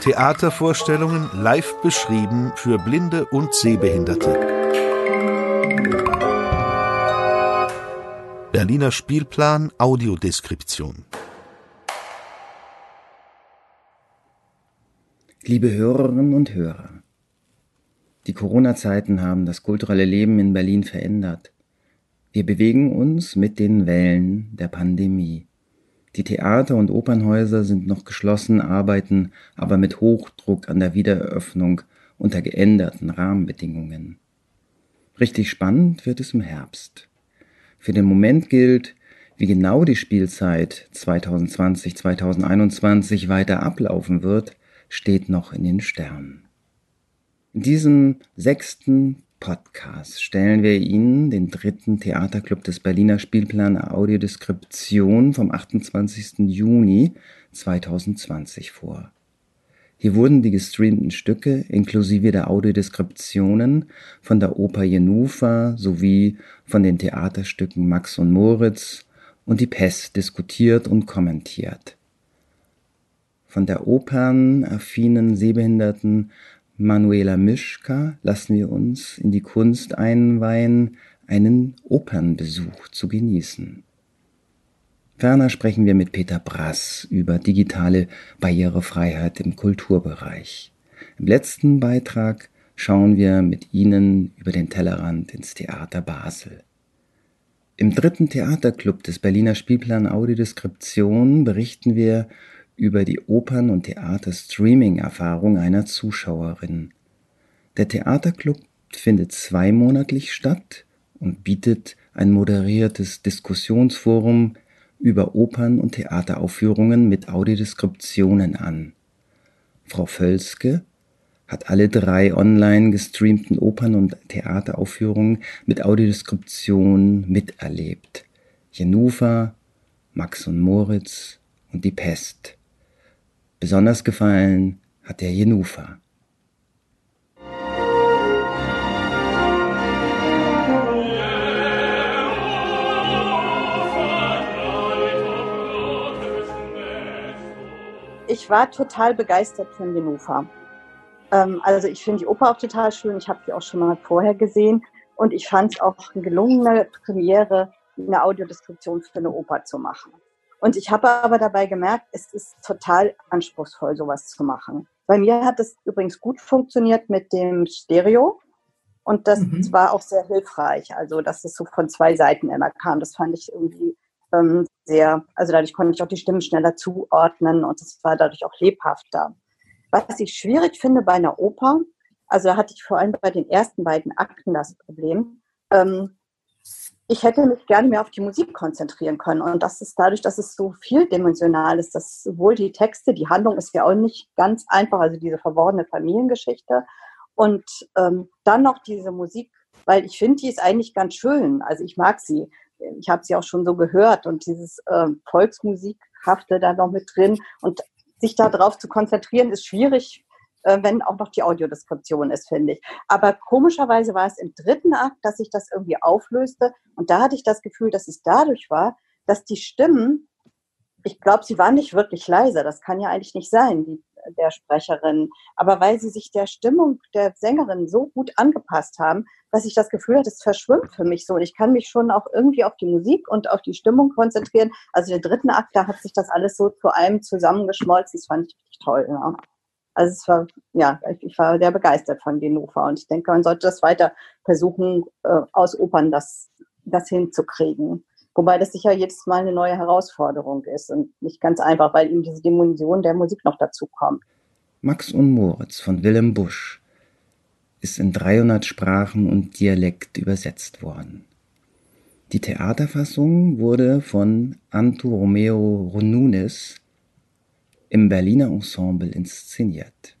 Theatervorstellungen live beschrieben für Blinde und Sehbehinderte. Berliner Spielplan Audiodeskription. Liebe Hörerinnen und Hörer, die Corona-Zeiten haben das kulturelle Leben in Berlin verändert. Wir bewegen uns mit den Wellen der Pandemie. Die Theater und Opernhäuser sind noch geschlossen, arbeiten aber mit Hochdruck an der Wiedereröffnung unter geänderten Rahmenbedingungen. Richtig spannend wird es im Herbst. Für den Moment gilt, wie genau die Spielzeit 2020-2021 weiter ablaufen wird, steht noch in den Sternen. In diesem sechsten Podcast stellen wir Ihnen den dritten Theaterclub des Berliner Spielplan Audiodeskription vom 28. Juni 2020 vor. Hier wurden die gestreamten Stücke inklusive der Audiodeskriptionen von der Oper Jenufa sowie von den Theaterstücken Max und Moritz und die Pest diskutiert und kommentiert. Von der opernaffinen Sehbehinderten Manuela Mischka lassen wir uns in die Kunst einweihen, einen Opernbesuch zu genießen. Ferner sprechen wir mit Peter Brass über digitale Barrierefreiheit im Kulturbereich. Im letzten Beitrag schauen wir mit Ihnen über den Tellerrand ins Theater Basel. Im dritten Theaterclub des Berliner Spielplan Audiodeskription berichten wir über die Opern- und Theater-Streaming-Erfahrung einer Zuschauerin. Der Theaterclub findet zweimonatlich statt und bietet ein moderiertes Diskussionsforum über Opern- und Theateraufführungen mit Audiodeskriptionen an. Frau Völske hat alle drei online gestreamten Opern- und Theateraufführungen mit Audiodeskription miterlebt. Jenufa, Max und Moritz und die Pest. Besonders gefallen hat der Jenufa. Ich war total begeistert von Jenufa. Ähm, also ich finde die Oper auch total schön. Ich habe die auch schon mal vorher gesehen. Und ich fand es auch eine gelungene Premiere, eine Audiodeskription für eine Oper zu machen. Und ich habe aber dabei gemerkt, es ist total anspruchsvoll, sowas zu machen. Bei mir hat es übrigens gut funktioniert mit dem Stereo. Und das mhm. war auch sehr hilfreich. Also, dass es so von zwei Seiten immer kam. Das fand ich irgendwie ähm, sehr, also dadurch konnte ich auch die Stimmen schneller zuordnen und es war dadurch auch lebhafter. Was ich schwierig finde bei einer Oper, also da hatte ich vor allem bei den ersten beiden Akten das Problem, ähm, ich hätte mich gerne mehr auf die Musik konzentrieren können. Und das ist dadurch, dass es so vieldimensional ist, dass sowohl die Texte, die Handlung ist ja auch nicht ganz einfach, also diese verworrene Familiengeschichte. Und ähm, dann noch diese Musik, weil ich finde, die ist eigentlich ganz schön. Also ich mag sie. Ich habe sie auch schon so gehört und dieses äh, Volksmusikhafte da noch mit drin. Und sich darauf zu konzentrieren, ist schwierig wenn auch noch die Audiodeskription ist, finde ich. Aber komischerweise war es im dritten Akt, dass sich das irgendwie auflöste. Und da hatte ich das Gefühl, dass es dadurch war, dass die Stimmen, ich glaube, sie waren nicht wirklich leise. Das kann ja eigentlich nicht sein, die, der Sprecherin. Aber weil sie sich der Stimmung der Sängerin so gut angepasst haben, dass ich das Gefühl hatte, es verschwimmt für mich so. Und ich kann mich schon auch irgendwie auf die Musik und auf die Stimmung konzentrieren. Also den dritten Akt, da hat sich das alles so zu einem zusammengeschmolzen. Das fand ich richtig toll. Ja. Also es war, ja, ich war sehr begeistert von Genova und ich denke, man sollte das weiter versuchen, äh, aus Opern das, das hinzukriegen. Wobei das sicher jedes Mal eine neue Herausforderung ist und nicht ganz einfach, weil eben diese Dimension der Musik noch dazu kommt. Max und Moritz von Willem Busch ist in 300 Sprachen und Dialekt übersetzt worden. Die Theaterfassung wurde von Anto Romeo Nunes im Berliner Ensemble inszeniert.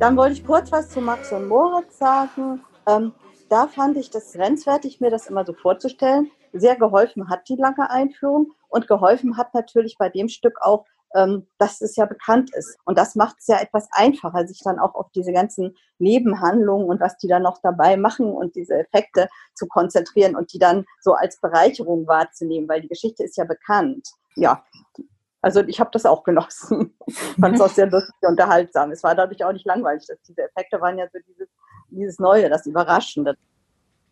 Dann wollte ich kurz was zu Max und Moritz sagen. Ähm, da fand ich das grenzwertig, mir das immer so vorzustellen. Sehr geholfen hat die lange Einführung und geholfen hat natürlich bei dem Stück auch, ähm, dass es ja bekannt ist. Und das macht es ja etwas einfacher, sich dann auch auf diese ganzen Nebenhandlungen und was die dann noch dabei machen und diese Effekte zu konzentrieren und die dann so als Bereicherung wahrzunehmen, weil die Geschichte ist ja bekannt. Ja, also ich habe das auch genossen. Fand es auch sehr lustig und unterhaltsam. Es war dadurch auch nicht langweilig. Dass diese Effekte waren ja so dieses, dieses Neue, das Überraschende.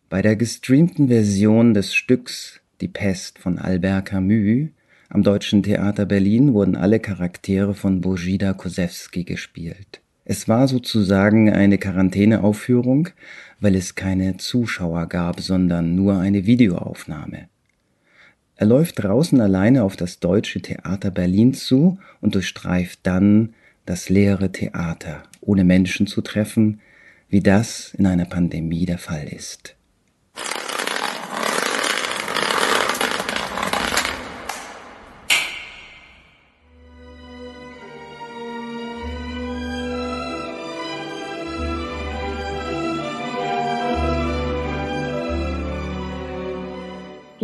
Bei der gestreamten Version des Stücks Die Pest von Albert Camus am Deutschen Theater Berlin wurden alle Charaktere von Bojida Kosewski gespielt. Es war sozusagen eine Quarantäneaufführung, weil es keine Zuschauer gab, sondern nur eine Videoaufnahme. Er läuft draußen alleine auf das Deutsche Theater Berlin zu und durchstreift dann das leere Theater, ohne Menschen zu treffen, wie das in einer Pandemie der Fall ist.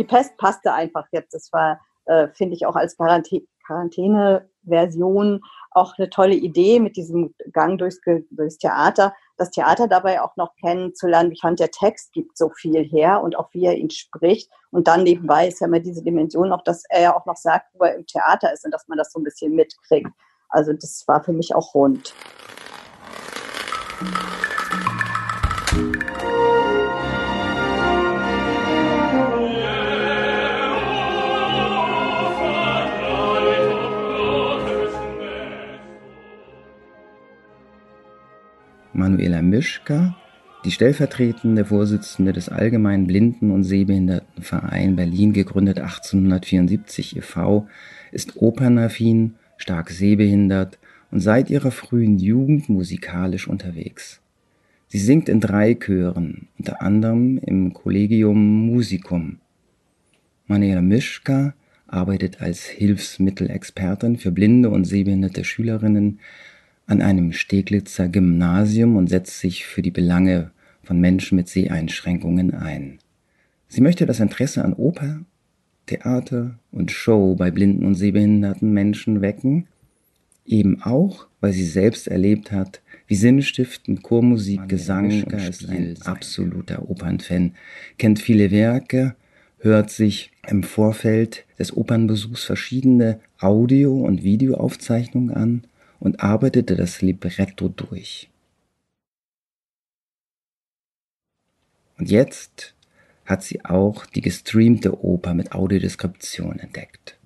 Die Pest passte einfach jetzt. Das war, äh, finde ich, auch als Quarantäne-Version auch eine tolle Idee mit diesem Gang durchs, durchs Theater. Das Theater dabei auch noch kennenzulernen. Ich fand, der Text gibt so viel her und auch wie er ihn spricht. Und dann nebenbei ist ja immer diese Dimension noch, dass er ja auch noch sagt, wo er im Theater ist und dass man das so ein bisschen mitkriegt. Also das war für mich auch rund. Manuela Mischka, die stellvertretende Vorsitzende des Allgemeinen Blinden- und Sehbehindertenverein Berlin, gegründet 1874 e.V., ist opernaffin, stark sehbehindert und seit ihrer frühen Jugend musikalisch unterwegs. Sie singt in drei Chören, unter anderem im Collegium Musicum. Manuela Mischka arbeitet als Hilfsmittelexpertin für blinde und sehbehinderte Schülerinnen an einem Steglitzer Gymnasium und setzt sich für die Belange von Menschen mit Seheinschränkungen ein. Sie möchte das Interesse an Oper, Theater und Show bei blinden und sehbehinderten Menschen wecken, eben auch, weil sie selbst erlebt hat, wie sinnstiftend Chormusik, Mann, Gesang und ist ein absoluter Opernfan, kennt viele Werke, hört sich im Vorfeld des Opernbesuchs verschiedene Audio- und Videoaufzeichnungen an und arbeitete das Libretto durch. Und jetzt hat sie auch die gestreamte Oper mit Audiodeskription entdeckt.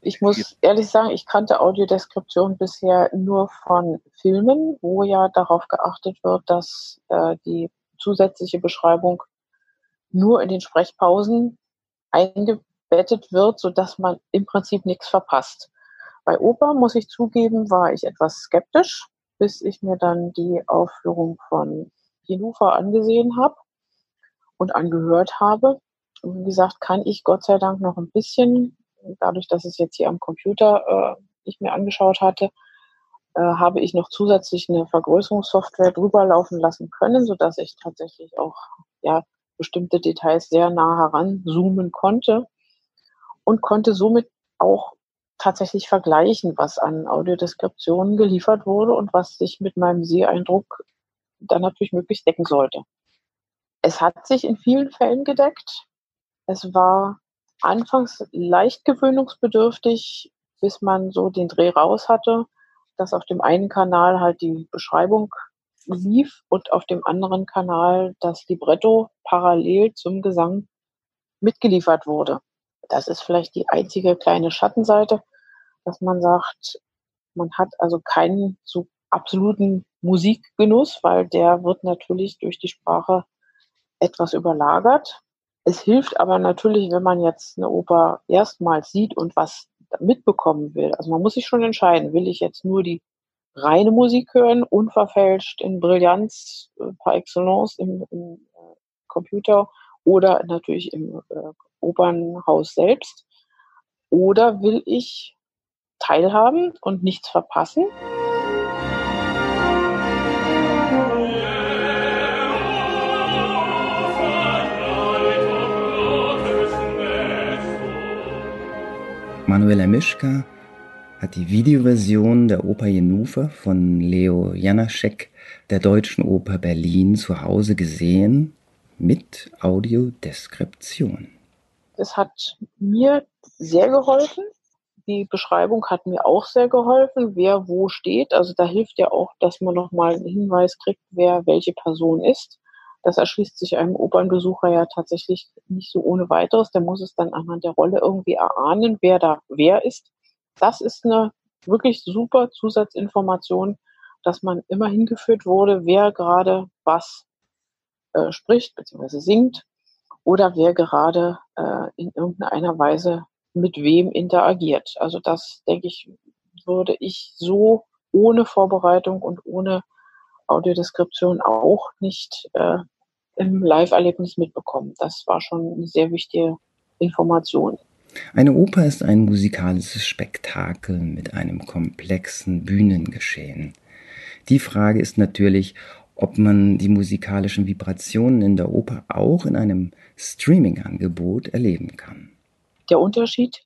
Ich muss ehrlich sagen, ich kannte Audiodeskription bisher nur von Filmen, wo ja darauf geachtet wird, dass äh, die zusätzliche Beschreibung nur in den Sprechpausen eingebettet wird, sodass man im Prinzip nichts verpasst. Bei Oper, muss ich zugeben, war ich etwas skeptisch, bis ich mir dann die Aufführung von Jenufa angesehen habe und angehört habe. Und wie gesagt, kann ich Gott sei Dank noch ein bisschen, dadurch, dass es jetzt hier am Computer äh, ich mir angeschaut hatte, äh, habe ich noch zusätzlich eine Vergrößerungssoftware drüber laufen lassen können, sodass ich tatsächlich auch ja, bestimmte Details sehr nah heranzoomen konnte und konnte somit auch tatsächlich vergleichen, was an Audiodeskriptionen geliefert wurde und was sich mit meinem Seheindruck dann natürlich möglichst decken sollte. Es hat sich in vielen Fällen gedeckt. Es war anfangs leicht gewöhnungsbedürftig, bis man so den Dreh raus hatte, dass auf dem einen Kanal halt die Beschreibung lief und auf dem anderen Kanal das Libretto parallel zum Gesang mitgeliefert wurde. Das ist vielleicht die einzige kleine Schattenseite dass man sagt, man hat also keinen so absoluten Musikgenuss, weil der wird natürlich durch die Sprache etwas überlagert. Es hilft aber natürlich, wenn man jetzt eine Oper erstmals sieht und was mitbekommen will. Also man muss sich schon entscheiden, will ich jetzt nur die reine Musik hören, unverfälscht in Brillanz äh, par excellence im, im äh, Computer oder natürlich im äh, Opernhaus selbst? Oder will ich teilhaben und nichts verpassen. Manuela Mischka hat die Videoversion der Oper Jenufer von Leo Janaschek der Deutschen Oper Berlin zu Hause gesehen mit Audiodeskription. Es hat mir sehr geholfen. Die Beschreibung hat mir auch sehr geholfen, wer wo steht. Also da hilft ja auch, dass man nochmal einen Hinweis kriegt, wer welche Person ist. Das erschließt sich einem Opernbesucher ja tatsächlich nicht so ohne weiteres. Der muss es dann anhand der Rolle irgendwie erahnen, wer da wer ist. Das ist eine wirklich super Zusatzinformation, dass man immer hingeführt wurde, wer gerade was äh, spricht bzw. singt oder wer gerade äh, in irgendeiner Weise mit wem interagiert. Also das, denke ich, würde ich so ohne Vorbereitung und ohne Audiodeskription auch nicht äh, im Live-Erlebnis mitbekommen. Das war schon eine sehr wichtige Information. Eine Oper ist ein musikalisches Spektakel mit einem komplexen Bühnengeschehen. Die Frage ist natürlich, ob man die musikalischen Vibrationen in der Oper auch in einem Streaming-Angebot erleben kann. Der Unterschied,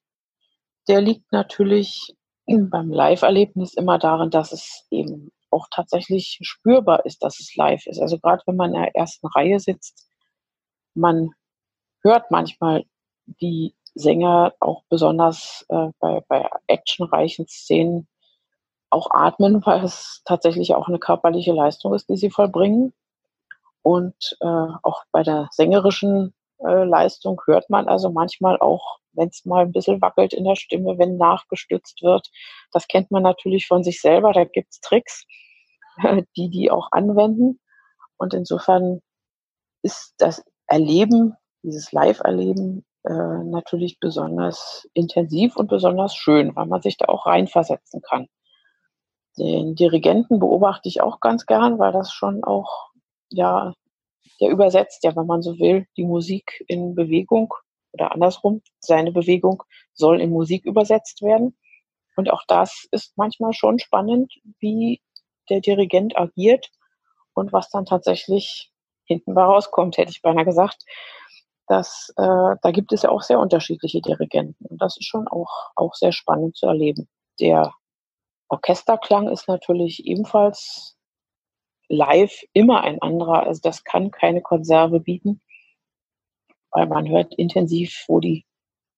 der liegt natürlich beim Live-Erlebnis immer darin, dass es eben auch tatsächlich spürbar ist, dass es live ist. Also gerade wenn man in der ersten Reihe sitzt, man hört manchmal die Sänger auch besonders äh, bei, bei actionreichen Szenen auch atmen, weil es tatsächlich auch eine körperliche Leistung ist, die sie vollbringen. Und äh, auch bei der sängerischen äh, Leistung hört man also manchmal auch, wenn es mal ein bisschen wackelt in der Stimme, wenn nachgestützt wird. Das kennt man natürlich von sich selber, da gibt es Tricks die die auch anwenden. Und insofern ist das Erleben, dieses Live-Erleben äh, natürlich besonders intensiv und besonders schön, weil man sich da auch reinversetzen kann. Den Dirigenten beobachte ich auch ganz gern, weil das schon auch, ja, der übersetzt ja, wenn man so will, die Musik in Bewegung oder andersrum, seine Bewegung soll in Musik übersetzt werden. Und auch das ist manchmal schon spannend, wie der Dirigent agiert und was dann tatsächlich hinten rauskommt, hätte ich beinahe gesagt. Das, äh, da gibt es ja auch sehr unterschiedliche Dirigenten und das ist schon auch, auch sehr spannend zu erleben. Der Orchesterklang ist natürlich ebenfalls live immer ein anderer. Also das kann keine Konserve bieten, weil man hört intensiv, wo die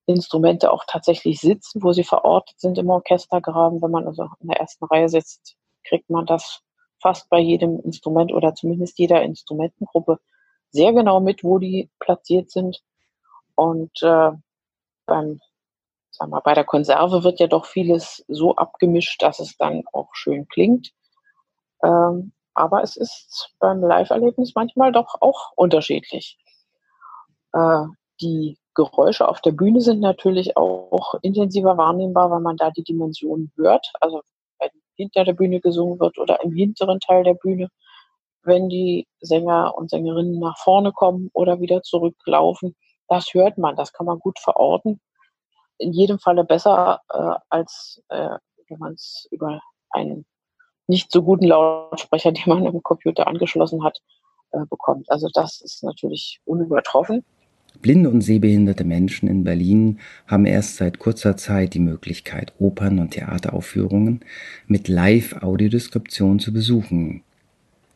Instrumente auch tatsächlich sitzen, wo sie verortet sind im Orchestergraben. Wenn man also in der ersten Reihe sitzt, kriegt man das fast bei jedem Instrument oder zumindest jeder Instrumentengruppe sehr genau mit, wo die platziert sind. Und äh, beim, sagen wir, bei der Konserve wird ja doch vieles so abgemischt, dass es dann auch schön klingt. Ähm, aber es ist beim Live-Erlebnis manchmal doch auch unterschiedlich. Äh, die Geräusche auf der Bühne sind natürlich auch intensiver wahrnehmbar, weil man da die Dimensionen hört. Also hinter der Bühne gesungen wird oder im hinteren Teil der Bühne, wenn die Sänger und Sängerinnen nach vorne kommen oder wieder zurücklaufen. Das hört man, das kann man gut verorten. In jedem Falle besser, äh, als äh, wenn man es über einen nicht so guten Lautsprecher, den man am Computer angeschlossen hat, äh, bekommt. Also das ist natürlich unübertroffen. Blinde und sehbehinderte Menschen in Berlin haben erst seit kurzer Zeit die Möglichkeit, Opern- und Theateraufführungen mit Live-Audiodeskription zu besuchen.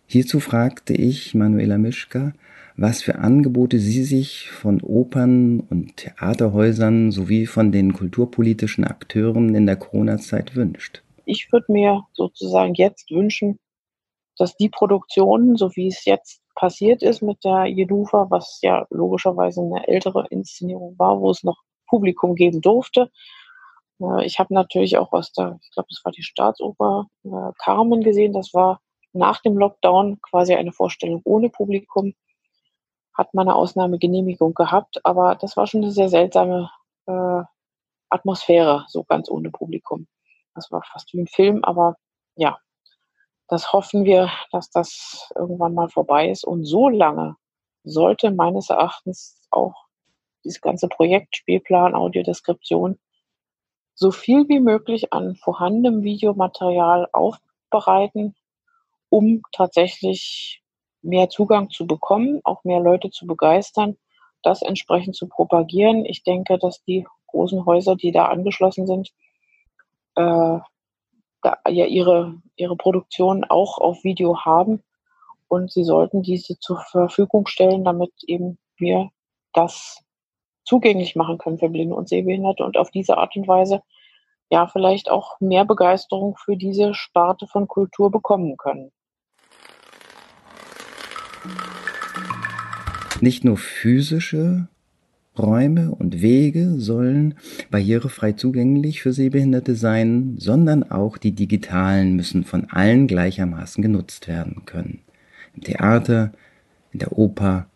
Hierzu fragte ich Manuela Mischka, was für Angebote sie sich von Opern- und Theaterhäusern sowie von den kulturpolitischen Akteuren in der Corona-Zeit wünscht. Ich würde mir sozusagen jetzt wünschen, dass die Produktionen, so wie es jetzt passiert ist mit der Jedufa, was ja logischerweise eine ältere Inszenierung war, wo es noch Publikum geben durfte. Äh, ich habe natürlich auch aus der, ich glaube, das war die Staatsoper äh, Carmen gesehen. Das war nach dem Lockdown quasi eine Vorstellung ohne Publikum. Hat man eine Ausnahmegenehmigung gehabt, aber das war schon eine sehr seltsame äh, Atmosphäre, so ganz ohne Publikum. Das war fast wie ein Film, aber ja, das hoffen wir, dass das irgendwann mal vorbei ist. Und so lange sollte meines Erachtens auch dieses ganze Projekt Spielplan, Audiodeskription so viel wie möglich an vorhandenem Videomaterial aufbereiten, um tatsächlich mehr Zugang zu bekommen, auch mehr Leute zu begeistern, das entsprechend zu propagieren. Ich denke, dass die großen Häuser, die da angeschlossen sind, äh, ja ihre, ihre Produktion auch auf Video haben und sie sollten diese zur Verfügung stellen, damit eben wir das zugänglich machen können für Blinde und Sehbehinderte und auf diese Art und Weise ja vielleicht auch mehr Begeisterung für diese Sparte von Kultur bekommen können. Nicht nur physische Räume und Wege sollen barrierefrei zugänglich für Sehbehinderte sein, sondern auch die digitalen müssen von allen gleichermaßen genutzt werden können. Im Theater, in der Oper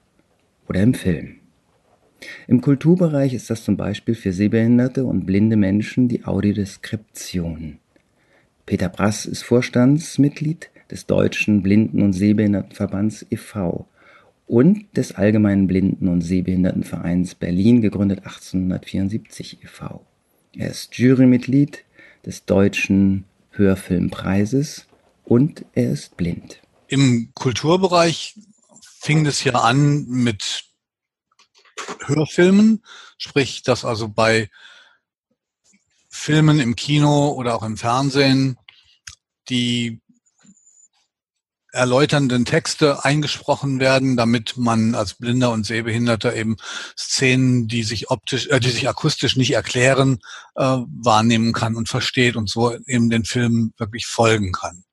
oder im Film. Im Kulturbereich ist das zum Beispiel für sehbehinderte und blinde Menschen die Audiodeskription. Peter Brass ist Vorstandsmitglied des Deutschen Blinden- und Sehbehindertenverbands e.V. und des Allgemeinen Blinden- und Sehbehindertenvereins Berlin, gegründet 1874 e.V. Er ist Jurymitglied des Deutschen Hörfilmpreises und er ist blind. Im Kulturbereich fing es ja an mit Hörfilmen, sprich, dass also bei Filmen im Kino oder auch im Fernsehen die erläuternden Texte eingesprochen werden, damit man als Blinder und Sehbehinderter eben Szenen, die sich optisch, äh, die sich akustisch nicht erklären, äh, wahrnehmen kann und versteht und so eben den Film wirklich folgen kann.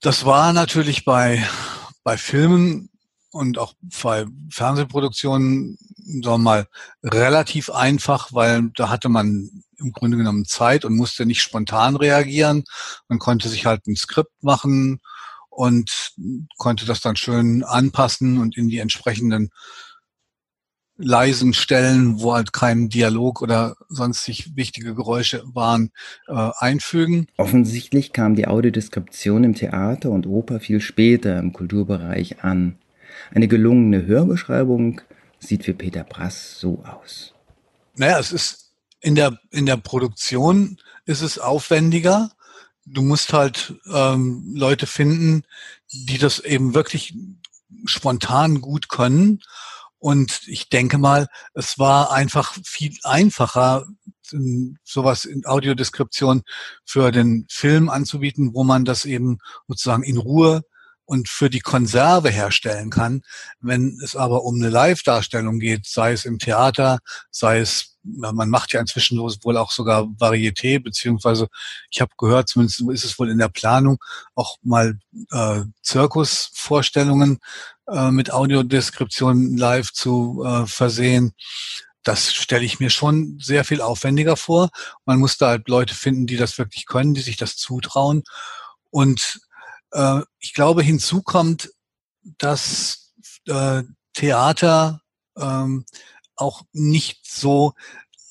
Das war natürlich bei bei Filmen und auch bei Fernsehproduktionen, sagen wir mal, relativ einfach, weil da hatte man im Grunde genommen Zeit und musste nicht spontan reagieren. Man konnte sich halt ein Skript machen und konnte das dann schön anpassen und in die entsprechenden leisen Stellen, wo halt kein Dialog oder sonstig wichtige Geräusche waren, äh, einfügen. Offensichtlich kam die Audiodeskription im Theater und Oper viel später im Kulturbereich an. Eine gelungene Hörbeschreibung sieht für Peter Brass so aus. Naja, es ist in der, in der Produktion ist es aufwendiger. Du musst halt ähm, Leute finden, die das eben wirklich spontan gut können. Und ich denke mal, es war einfach viel einfacher, sowas in Audiodeskription für den Film anzubieten, wo man das eben sozusagen in Ruhe und für die Konserve herstellen kann. Wenn es aber um eine Live-Darstellung geht, sei es im Theater, sei es, man macht ja inzwischen wohl auch sogar Varieté, beziehungsweise ich habe gehört, zumindest ist es wohl in der Planung, auch mal äh, Zirkusvorstellungen äh, mit Audiodeskription live zu äh, versehen. Das stelle ich mir schon sehr viel aufwendiger vor. Man muss da halt Leute finden, die das wirklich können, die sich das zutrauen. Und äh, ich glaube, hinzu kommt, dass äh, Theater ähm, auch nicht so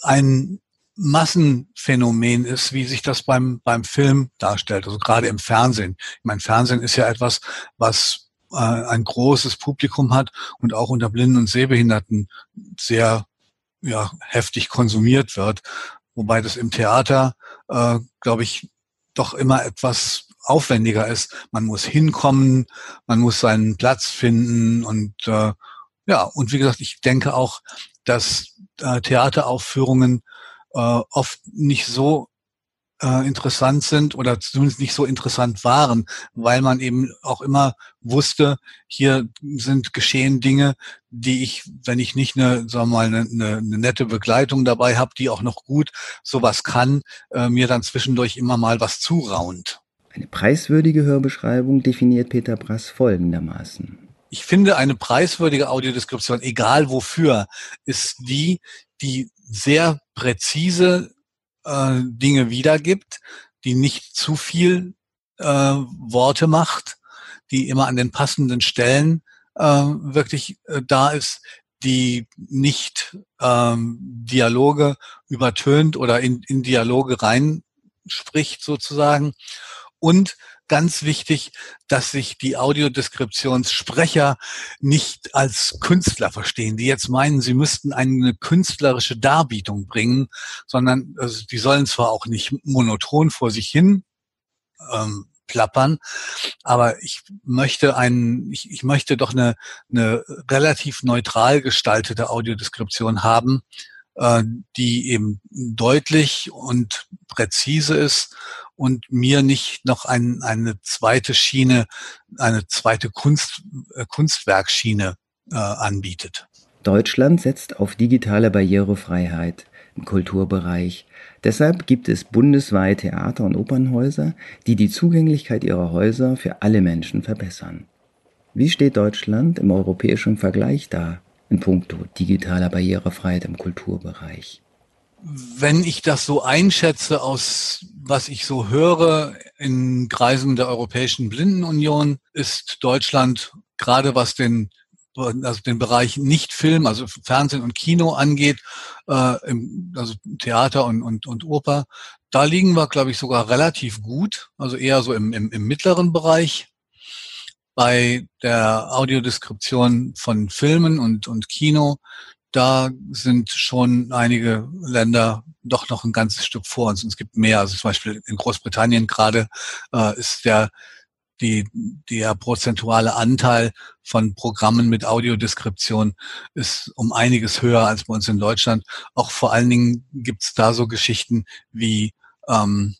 ein Massenphänomen ist, wie sich das beim, beim Film darstellt, also gerade im Fernsehen. Ich meine, Fernsehen ist ja etwas, was äh, ein großes Publikum hat und auch unter Blinden und Sehbehinderten sehr ja, heftig konsumiert wird. Wobei das im Theater, äh, glaube ich, doch immer etwas aufwendiger ist. Man muss hinkommen, man muss seinen Platz finden und äh, ja, und wie gesagt, ich denke auch, dass äh, Theateraufführungen äh, oft nicht so äh, interessant sind oder zumindest nicht so interessant waren, weil man eben auch immer wusste, hier sind geschehen Dinge, die ich, wenn ich nicht eine, sagen wir mal, eine, eine, eine nette Begleitung dabei habe, die auch noch gut sowas kann, äh, mir dann zwischendurch immer mal was zuraunt. Eine preiswürdige Hörbeschreibung definiert Peter Brass folgendermaßen. Ich finde, eine preiswürdige Audiodeskription, egal wofür, ist die, die sehr präzise äh, Dinge wiedergibt, die nicht zu viel äh, Worte macht, die immer an den passenden Stellen äh, wirklich äh, da ist, die nicht ähm, Dialoge übertönt oder in, in Dialoge rein spricht sozusagen. Und ganz wichtig, dass sich die Audiodeskriptionssprecher nicht als Künstler verstehen, die jetzt meinen, sie müssten eine künstlerische Darbietung bringen, sondern also die sollen zwar auch nicht monoton vor sich hin ähm, plappern, aber ich möchte einen, ich, ich möchte doch eine, eine relativ neutral gestaltete Audiodeskription haben, äh, die eben deutlich und präzise ist und mir nicht noch ein, eine zweite Schiene, eine zweite Kunst, äh, Kunstwerkschiene äh, anbietet. Deutschland setzt auf digitale Barrierefreiheit im Kulturbereich. Deshalb gibt es bundesweit Theater- und Opernhäuser, die die Zugänglichkeit ihrer Häuser für alle Menschen verbessern. Wie steht Deutschland im europäischen Vergleich da in puncto digitaler Barrierefreiheit im Kulturbereich? Wenn ich das so einschätze aus was ich so höre in Kreisen der Europäischen Blindenunion, ist Deutschland gerade was den also den Bereich Nicht-Film, also Fernsehen und Kino angeht, äh, im, also Theater und, und, und Oper, da liegen wir, glaube ich, sogar relativ gut, also eher so im, im, im mittleren Bereich. Bei der Audiodeskription von Filmen und, und Kino, da sind schon einige Länder doch noch ein ganzes Stück vor uns. Und es gibt mehr. Also zum Beispiel in Großbritannien gerade äh, ist der die, der prozentuale Anteil von Programmen mit Audiodeskription ist um einiges höher als bei uns in Deutschland. Auch vor allen Dingen gibt es da so Geschichten wie ähm,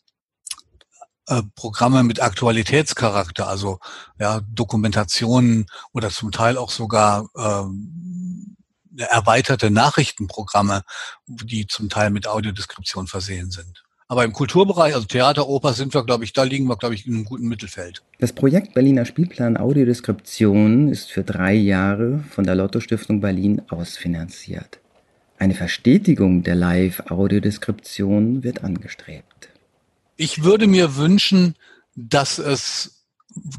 äh, Programme mit Aktualitätscharakter, also ja, Dokumentationen oder zum Teil auch sogar ähm, erweiterte Nachrichtenprogramme, die zum Teil mit Audiodeskription versehen sind. Aber im Kulturbereich, also Theater, Oper, sind wir, glaube ich, da liegen wir, glaube ich, in einem guten Mittelfeld. Das Projekt Berliner Spielplan Audiodeskription ist für drei Jahre von der Lotto Stiftung Berlin ausfinanziert. Eine Verstetigung der Live-Audiodeskription wird angestrebt. Ich würde mir wünschen, dass es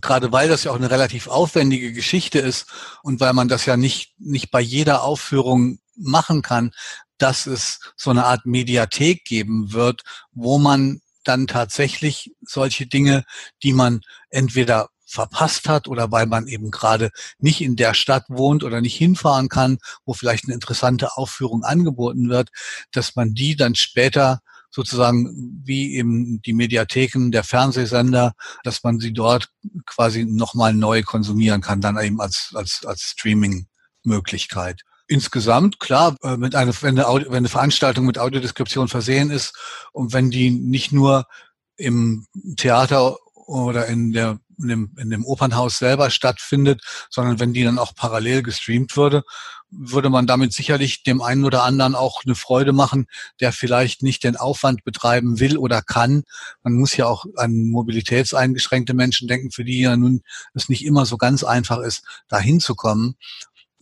gerade weil das ja auch eine relativ aufwendige Geschichte ist und weil man das ja nicht, nicht bei jeder Aufführung machen kann, dass es so eine Art Mediathek geben wird, wo man dann tatsächlich solche Dinge, die man entweder verpasst hat oder weil man eben gerade nicht in der Stadt wohnt oder nicht hinfahren kann, wo vielleicht eine interessante Aufführung angeboten wird, dass man die dann später sozusagen wie eben die Mediatheken der Fernsehsender, dass man sie dort quasi nochmal neu konsumieren kann, dann eben als, als, als Streaming-Möglichkeit. Insgesamt, klar, äh, mit einer, wenn eine, Audio, wenn eine Veranstaltung mit Audiodeskription versehen ist und wenn die nicht nur im Theater oder in der in dem, in dem Opernhaus selber stattfindet, sondern wenn die dann auch parallel gestreamt würde, würde man damit sicherlich dem einen oder anderen auch eine Freude machen, der vielleicht nicht den Aufwand betreiben will oder kann. Man muss ja auch an mobilitätseingeschränkte Menschen denken, für die ja nun es nicht immer so ganz einfach ist, da hinzukommen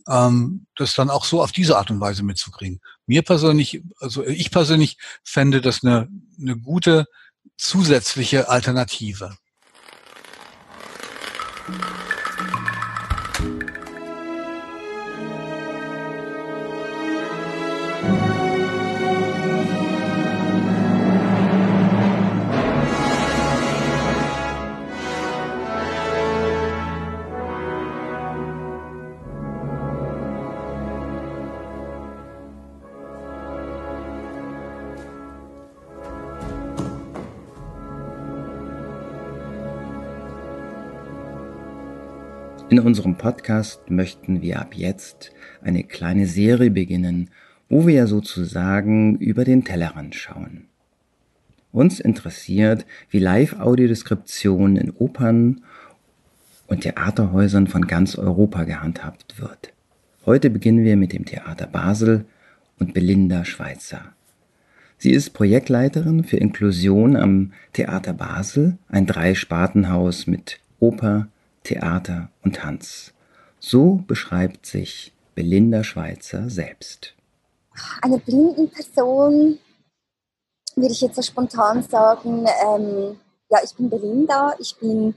ähm, das dann auch so auf diese Art und Weise mitzukriegen. Mir persönlich, also ich persönlich fände das eine, eine gute zusätzliche Alternative. Thank you. In unserem Podcast möchten wir ab jetzt eine kleine Serie beginnen, wo wir sozusagen über den Tellerrand schauen. Uns interessiert, wie Live-Audiodeskription in Opern und Theaterhäusern von ganz Europa gehandhabt wird. Heute beginnen wir mit dem Theater Basel und Belinda Schweitzer. Sie ist Projektleiterin für Inklusion am Theater Basel, ein Dreispartenhaus mit Oper, Theater und Tanz. So beschreibt sich Belinda Schweizer selbst. Eine blinden Person würde ich jetzt so spontan sagen, ähm, ja, ich bin Belinda, ich bin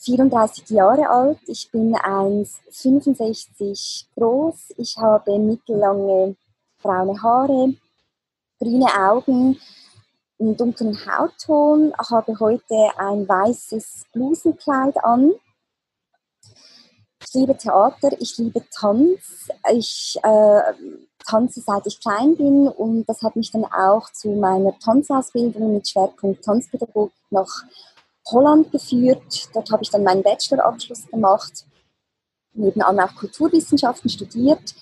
34 Jahre alt, ich bin 1,65 groß, ich habe mittellange braune Haare, grüne Augen, einen dunklen Hautton, habe heute ein weißes Blusenkleid an ich liebe Theater, ich liebe Tanz. Ich äh, tanze seit ich klein bin und das hat mich dann auch zu meiner Tanzausbildung mit Schwerpunkt Tanzpädagogik nach Holland geführt. Dort habe ich dann meinen Bachelorabschluss gemacht, nebenan auch Kulturwissenschaften studiert.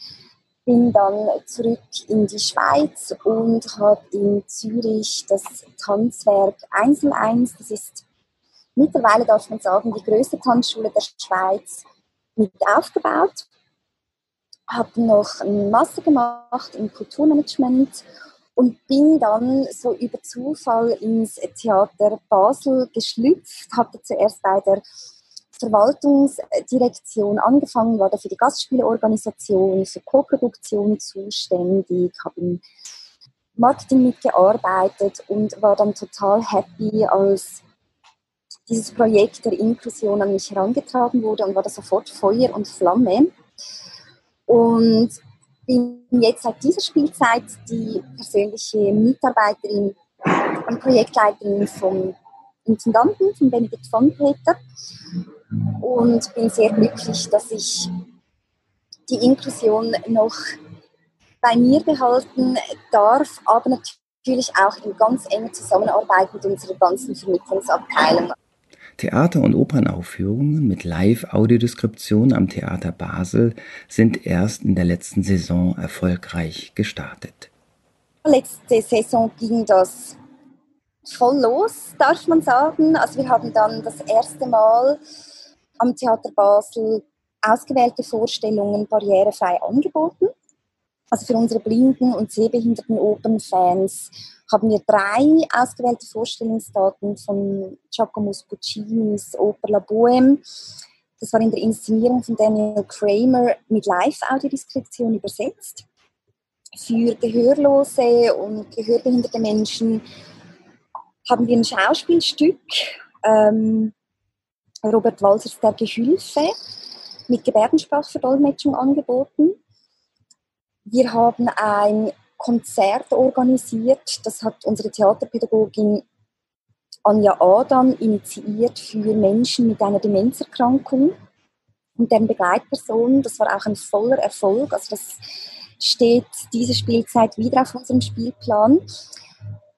bin dann zurück in die Schweiz und habe in Zürich das Tanzwerk Einzel 1, das ist mittlerweile, darf man sagen, die größte Tanzschule der Schweiz, mit aufgebaut. Habe noch einen Master gemacht im Kulturmanagement und bin dann so über Zufall ins Theater Basel geschlüpft. Habe zuerst bei der Verwaltungsdirektion angefangen, war da für die Gastspieleorganisation, für Co-Produktion zuständig, habe im Marketing mitgearbeitet und war dann total happy, als dieses Projekt der Inklusion an mich herangetragen wurde und war da sofort Feuer und Flamme. Und bin jetzt seit dieser Spielzeit die persönliche Mitarbeiterin und Projektleiterin vom Intendanten, von Benedikt von Peter und bin sehr glücklich, dass ich die Inklusion noch bei mir behalten darf, aber natürlich auch in ganz enger Zusammenarbeit mit unserer ganzen Vermittlungsabteilung. Theater- und Opernaufführungen mit Live-Audiodeskription am Theater Basel sind erst in der letzten Saison erfolgreich gestartet. Letzte Saison ging das voll los, darf man sagen. Also wir haben dann das erste Mal am Theater Basel ausgewählte Vorstellungen barrierefrei angeboten. Also für unsere blinden und sehbehinderten Opernfans haben wir drei ausgewählte Vorstellungsdaten von Giacomo Puccinis Oper La Bohème. Das war in der Inszenierung von Daniel Kramer mit Live-Audiodeskription übersetzt. Für gehörlose und gehörbehinderte Menschen haben wir ein Schauspielstück ähm, Robert Walsers Der Gehülfe mit Gebärdensprachverdolmetschung angeboten. Wir haben ein Konzert organisiert, das hat unsere Theaterpädagogin Anja Adam initiiert für Menschen mit einer Demenzerkrankung und deren Begleitpersonen. Das war auch ein voller Erfolg. Also das steht diese Spielzeit wieder auf unserem Spielplan.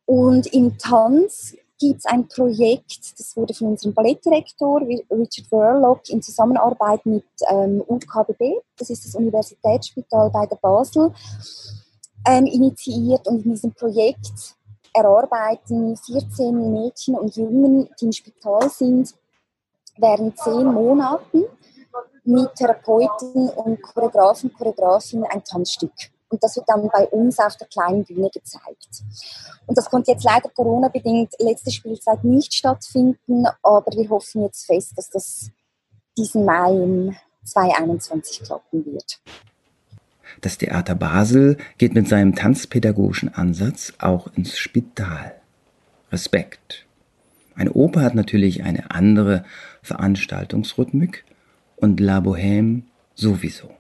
Und im Tanz gibt es ein Projekt, das wurde von unserem Ballettdirektor Richard Verlock in Zusammenarbeit mit ähm, UKBB, das ist das Universitätsspital bei der Basel, ähm, initiiert. Und in diesem Projekt erarbeiten 14 Mädchen und Jungen, die im Spital sind, während zehn Monaten mit Therapeuten und Choreografen, Choreografinnen ein Tanzstück. Und das wird dann bei uns auf der kleinen Bühne gezeigt. Und das konnte jetzt leider Corona-bedingt letzte Spielzeit nicht stattfinden, aber wir hoffen jetzt fest, dass das diesen Mai im 2021 klappen wird. Das Theater Basel geht mit seinem tanzpädagogischen Ansatz auch ins Spital. Respekt. Eine Oper hat natürlich eine andere Veranstaltungsrhythmik und La Bohème sowieso.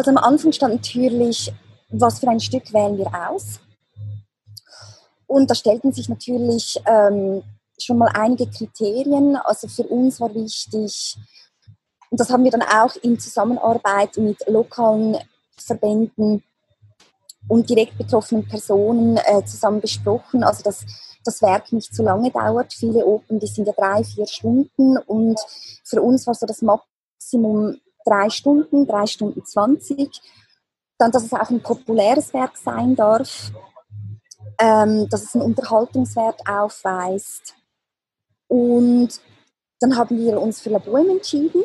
Also am Anfang stand natürlich, was für ein Stück wählen wir aus. Und da stellten sich natürlich ähm, schon mal einige Kriterien. Also für uns war wichtig, und das haben wir dann auch in Zusammenarbeit mit lokalen Verbänden und direkt betroffenen Personen äh, zusammen besprochen. Also dass das Werk nicht zu lange dauert. Viele Open, die sind ja drei, vier Stunden und für uns war so das Maximum drei Stunden, drei Stunden zwanzig. Dann, dass es auch ein populäres Werk sein darf, ähm, dass es einen Unterhaltungswert aufweist. Und dann haben wir uns für La Bohème entschieden.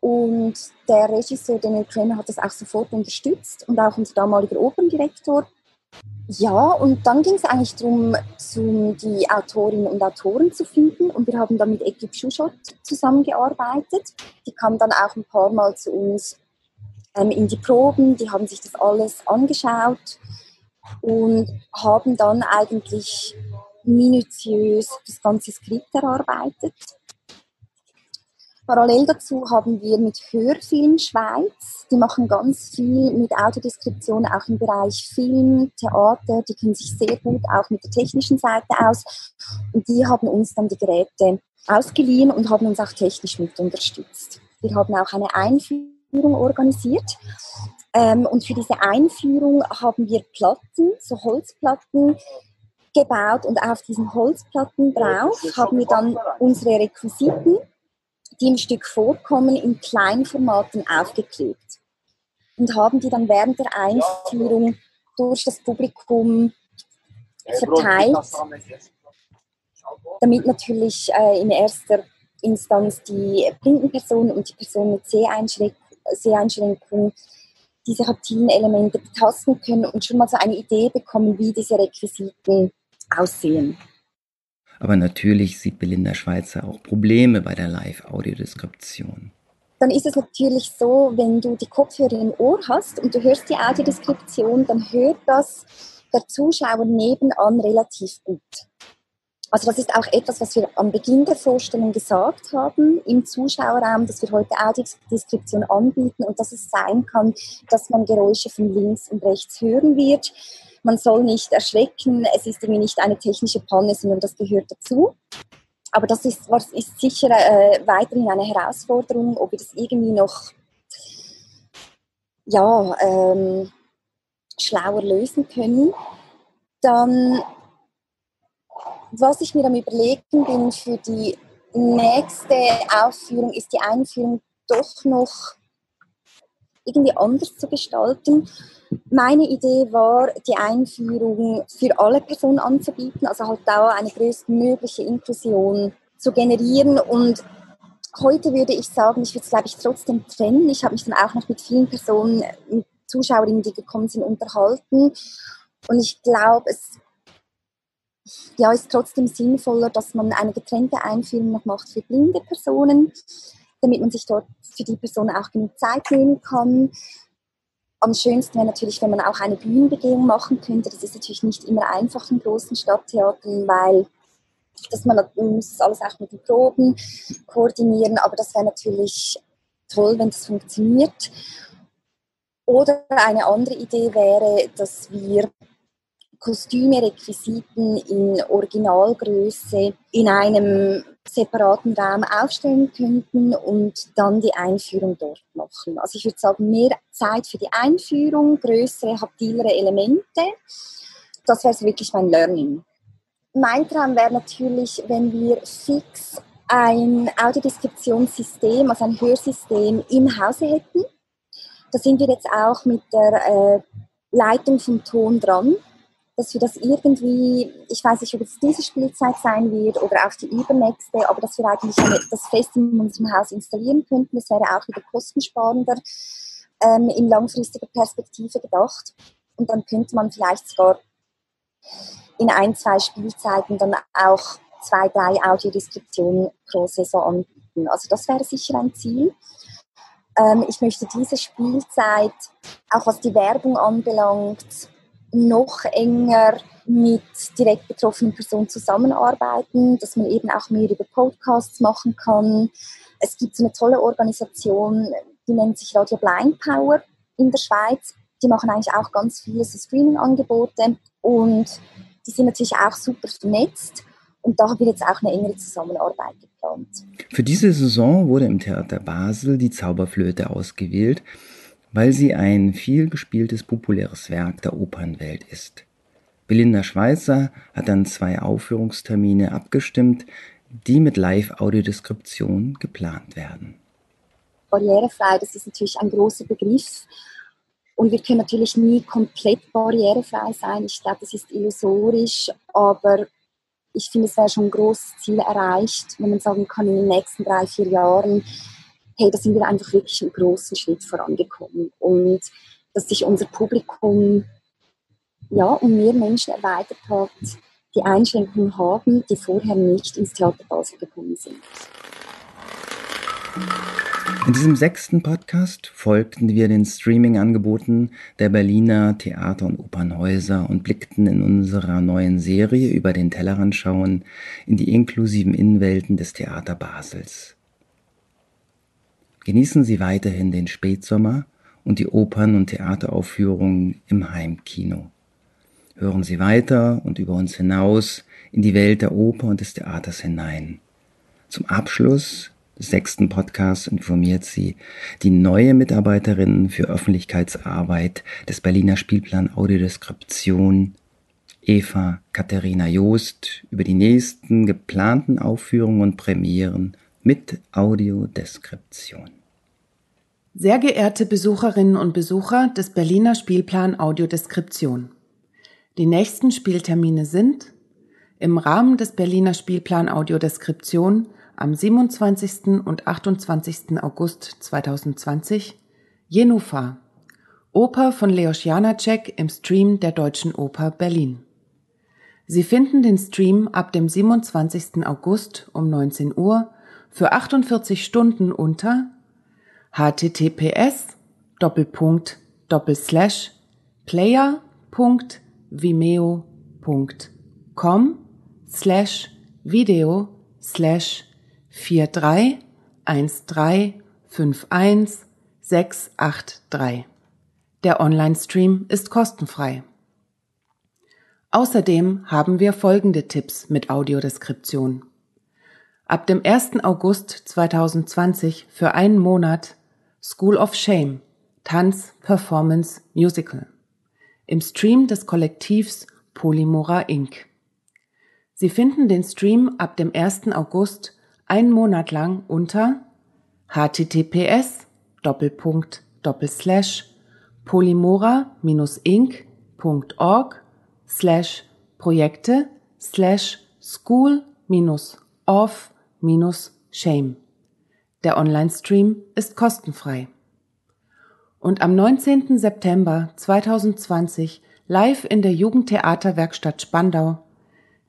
Und der Regisseur Daniel Kramer hat das auch sofort unterstützt und auch unser damaliger Operndirektor. Ja, und dann ging es eigentlich darum, die Autorinnen und Autoren zu finden. Und wir haben dann mit Ekip Schuschot zusammengearbeitet. Die kamen dann auch ein paar Mal zu uns ähm, in die Proben. Die haben sich das alles angeschaut und haben dann eigentlich minutiös das ganze Skript erarbeitet. Parallel dazu haben wir mit Hörfilm Schweiz, die machen ganz viel mit Autodeskription auch im Bereich Film, Theater, die kennen sich sehr gut auch mit der technischen Seite aus. Und die haben uns dann die Geräte ausgeliehen und haben uns auch technisch mit unterstützt. Wir haben auch eine Einführung organisiert. Ähm, und für diese Einführung haben wir Platten, so Holzplatten gebaut. Und auf diesen Holzplatten drauf haben wir dann unsere Requisiten die im Stück vorkommen, in Kleinformaten aufgeklebt. und haben die dann während der Einführung durch das Publikum verteilt, damit natürlich äh, in erster Instanz die blinden Personen und die Personen mit Seheinschränkung diese taktilen Elemente betasten können und schon mal so eine Idee bekommen, wie diese Requisiten aussehen. Aber natürlich sieht Belinda Schweizer auch Probleme bei der Live-Audiodeskription. Dann ist es natürlich so, wenn du die Kopfhörer im Ohr hast und du hörst die Audiodeskription, dann hört das der Zuschauer nebenan relativ gut. Also das ist auch etwas, was wir am Beginn der Vorstellung gesagt haben im Zuschauerraum, dass wir heute Audiodeskription anbieten und dass es sein kann, dass man Geräusche von links und rechts hören wird. Man soll nicht erschrecken, es ist irgendwie nicht eine technische Panne, sondern das gehört dazu. Aber das ist, was ist sicher äh, weiterhin eine Herausforderung, ob wir das irgendwie noch ja, ähm, schlauer lösen können. Dann was ich mir am Überlegen bin für die nächste Aufführung, ist die Einführung doch noch irgendwie anders zu gestalten. Meine Idee war, die Einführung für alle Personen anzubieten, also halt da eine größtmögliche Inklusion zu generieren. Und heute würde ich sagen, ich würde es, glaube ich, trotzdem trennen. Ich habe mich dann auch noch mit vielen Personen, mit Zuschauerinnen, die gekommen sind, unterhalten. Und ich glaube, es ja, ist trotzdem sinnvoller, dass man eine getrennte Einführung noch macht für blinde Personen, damit man sich dort für die Person auch genug Zeit nehmen kann. Am schönsten wäre natürlich, wenn man auch eine Bühnenbegehung machen könnte. Das ist natürlich nicht immer einfach in großen Stadttheatern, weil dass man, man muss das alles auch mit den Proben koordinieren, aber das wäre natürlich toll, wenn das funktioniert. Oder eine andere Idee wäre, dass wir Kostüme, Requisiten in Originalgröße in einem separaten Raum aufstellen könnten und dann die Einführung dort machen. Also ich würde sagen, mehr Zeit für die Einführung, größere, habtilere Elemente. Das wäre so wirklich mein Learning. Mein Traum wäre natürlich, wenn wir fix ein Audiodeskriptionssystem, also ein Hörsystem im Hause hätten. Da sind wir jetzt auch mit der äh, Leitung vom Ton dran dass wir das irgendwie, ich weiß nicht, ob es diese Spielzeit sein wird oder auch die übernächste, aber dass wir eigentlich das fest in unserem Haus installieren könnten. Das wäre auch wieder kostensparender ähm, in langfristiger Perspektive gedacht. Und dann könnte man vielleicht sogar in ein, zwei Spielzeiten dann auch zwei, drei Audiodeskriptionen pro Saison anbieten. Also das wäre sicher ein Ziel. Ähm, ich möchte diese Spielzeit, auch was die Werbung anbelangt, noch enger mit direkt betroffenen Personen zusammenarbeiten, dass man eben auch mehr über Podcasts machen kann. Es gibt so eine tolle Organisation, die nennt sich Radio Blind Power in der Schweiz. Die machen eigentlich auch ganz viele so Streaming-Angebote und die sind natürlich auch super vernetzt und da wird jetzt auch eine engere Zusammenarbeit geplant. Für diese Saison wurde im Theater Basel die Zauberflöte ausgewählt weil sie ein viel gespieltes populäres Werk der Opernwelt ist. Belinda Schweizer hat dann zwei Aufführungstermine abgestimmt, die mit Live-Audiodeskription geplant werden. Barrierefrei, das ist natürlich ein großer Begriff. Und wir können natürlich nie komplett barrierefrei sein. Ich glaube, das ist illusorisch, aber ich finde, es wäre schon ein großes Ziel erreicht, wenn man sagen kann, in den nächsten drei, vier Jahren hey, da sind wir einfach wirklich einen großen Schritt vorangekommen. Und dass sich unser Publikum ja, um mehr Menschen erweitert hat, die Einschränkungen haben, die vorher nicht ins Theater Basel gekommen sind. In diesem sechsten Podcast folgten wir den Streaming-Angeboten der Berliner Theater- und Opernhäuser und blickten in unserer neuen Serie über den Tellerrand schauen in die inklusiven Innenwelten des Theater Basels. Genießen Sie weiterhin den Spätsommer und die Opern- und Theateraufführungen im Heimkino. Hören Sie weiter und über uns hinaus in die Welt der Oper und des Theaters hinein. Zum Abschluss des sechsten Podcasts informiert sie die neue Mitarbeiterin für Öffentlichkeitsarbeit des Berliner Spielplan Audiodeskription Eva Katharina Joost über die nächsten geplanten Aufführungen und Premieren mit Audiodeskription. Sehr geehrte Besucherinnen und Besucher des Berliner Spielplan Audiodeskription. Die nächsten Spieltermine sind im Rahmen des Berliner Spielplan Audiodeskription am 27. und 28. August 2020 Jenufa, Oper von Leos Janacek im Stream der Deutschen Oper Berlin. Sie finden den Stream ab dem 27. August um 19 Uhr für 48 Stunden unter https Doppelpunkt Doppelslash player.vimeo.com slash video slash 431351683. Der Online-Stream ist kostenfrei. Außerdem haben wir folgende Tipps mit Audiodeskription. Ab dem 1. August 2020 für einen Monat School of Shame, Tanz, Performance, Musical. Im Stream des Kollektivs Polymora Inc. Sie finden den Stream ab dem 1. August einen Monat lang unter https polymora-inc.org slash Projekte slash school minus of minus shame. Der Online-Stream ist kostenfrei. Und am 19. September 2020 live in der Jugendtheaterwerkstatt Spandau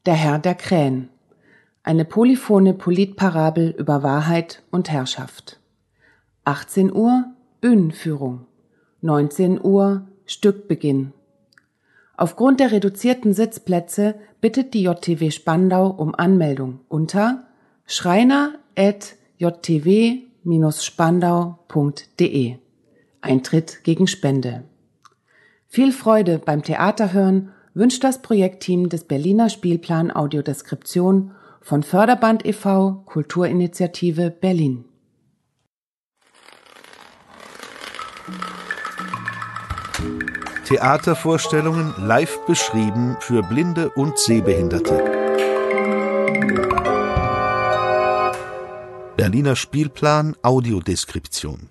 Der Herr der Krähen. Eine polyphone Politparabel über Wahrheit und Herrschaft. 18 Uhr Bühnenführung. 19 Uhr Stückbeginn. Aufgrund der reduzierten Sitzplätze bittet die JTW Spandau um Anmeldung unter schreiner.jtw-spandau.de. Eintritt gegen Spende. Viel Freude beim Theaterhören wünscht das Projektteam des Berliner Spielplan Audiodeskription von Förderband e.V. Kulturinitiative Berlin. Theatervorstellungen live beschrieben für Blinde und Sehbehinderte. Berliner Spielplan Audiodeskription